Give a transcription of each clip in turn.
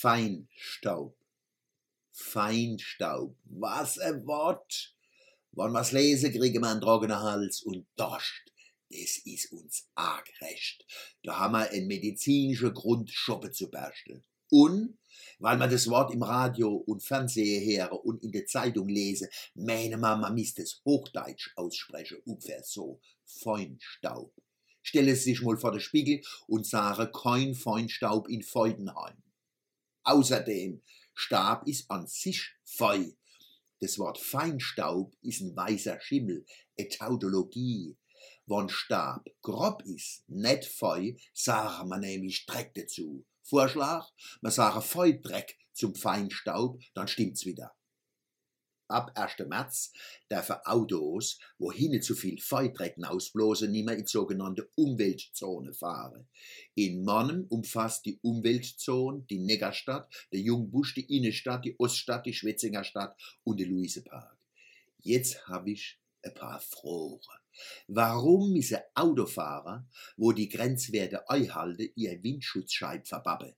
Feinstaub. Feinstaub. Was ein Wort! Wann wir's lesen, kriegen wir einen trockenen Hals und Dost. Das ist uns arg recht. Da haben wir einen medizinischen Grund, Schoppe zu bersten. Und, weil man das Wort im Radio und Fernsehen höre und in der Zeitung lese, meine Mama müsste es Hochdeutsch aussprechen, ungefähr so. Feinstaub. Stelle sich mal vor den Spiegel und sage kein Feinstaub in Feudenheim. Außerdem, Stab ist an sich fei. Das Wort Feinstaub ist ein weißer Schimmel, eine Tautologie. Wenn Stab grob ist, net fei, sagen man nämlich Dreck dazu. Vorschlag, man sage Feudreck zum Feinstaub, dann stimmt's wieder ab 1. März dürfen Autos, wo hinne zu viel Feutrecken ausblosen, nicht mehr in sogenannte Umweltzone fahren. In Mannem umfasst die Umweltzone die Neckarstadt, der Jungbusch, die Innenstadt, die Oststadt, die Schwetzinger Stadt und der Luisepark. Jetzt habe ich ein paar Fragen. Warum müssen Autofahrer, wo die Grenzwerte einhalten, ihr Windschutzscheib verbappen?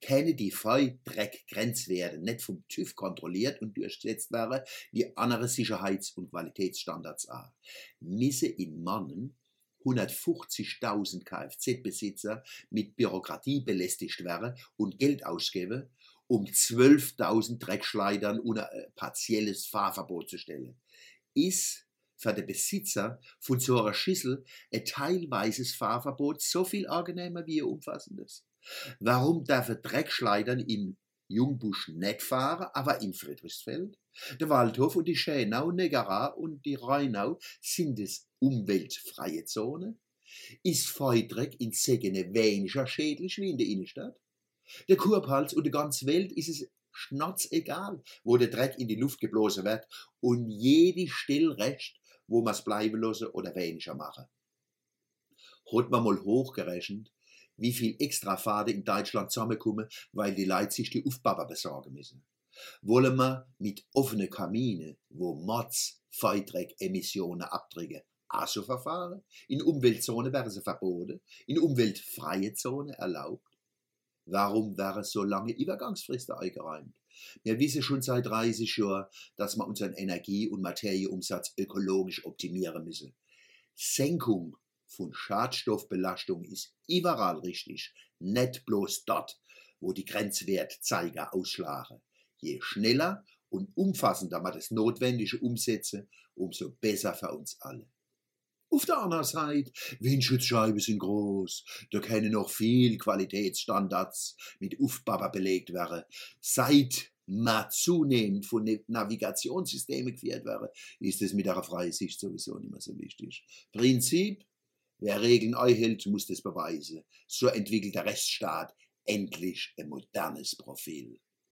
Kennen die Feudreck-Grenzwerte nicht vom TÜV kontrolliert und durchgesetzt werden, wie andere Sicherheits- und Qualitätsstandards auch. Misse in Mannen 150.000 Kfz-Besitzer mit Bürokratie belästigt werden und Geld ausgeben, um 12.000 Dreckschleidern unter partielles Fahrverbot zu stellen. Ist für den Besitzer von so einer Schüssel ein teilweises Fahrverbot so viel angenehmer wie ein umfassendes? Warum dürfen Dreckschleidern im Jungbusch nicht fahren, aber in Friedrichsfeld? Der Waldhof und die Schänau, Negara und die Rheinau sind es umweltfreie Zone? Ist Feudreck in Segene weniger schädlich wie in der Innenstadt? Der Kurpals und der ganzen Welt ist es schnotzegal, wo der Dreck in die Luft geblasen wird und jede Stillrecht, wo man es bleiben lassen oder weniger machen. Hat man mal hochgerechnet, wie viel Extrafahrten in Deutschland zusammenkommen, weil die Leute sich die Aufbaba besorgen müssen. Wollen wir mit offenen Kaminen, wo Mods, Feiträg, Emissionen abträgen, also verfahren? In Umweltzone wären sie verboten, in umweltfreie Zone erlaubt. Warum wäre so lange Übergangsfristen eingeräumt? Wir wissen schon seit 30 Jahren, dass wir unseren Energie- und Materieumsatz ökologisch optimieren müssen. Senkung von Schadstoffbelastung ist überall richtig, nicht bloß dort, wo die Grenzwertzeiger ausschlagen. Je schneller und umfassender man das Notwendige umsetze, umso besser für uns alle. Auf der anderen Seite, Windschutzscheiben sind groß, da können noch viel Qualitätsstandards mit Aufbauer belegt werden. Seit man zunehmend von Navigationssystemen geführt werden, ist es mit der freien Sicht sowieso nicht mehr so wichtig. Prinzip, Wer Regeln einhält, muss das beweisen. So entwickelt der Rechtsstaat endlich ein modernes Profil.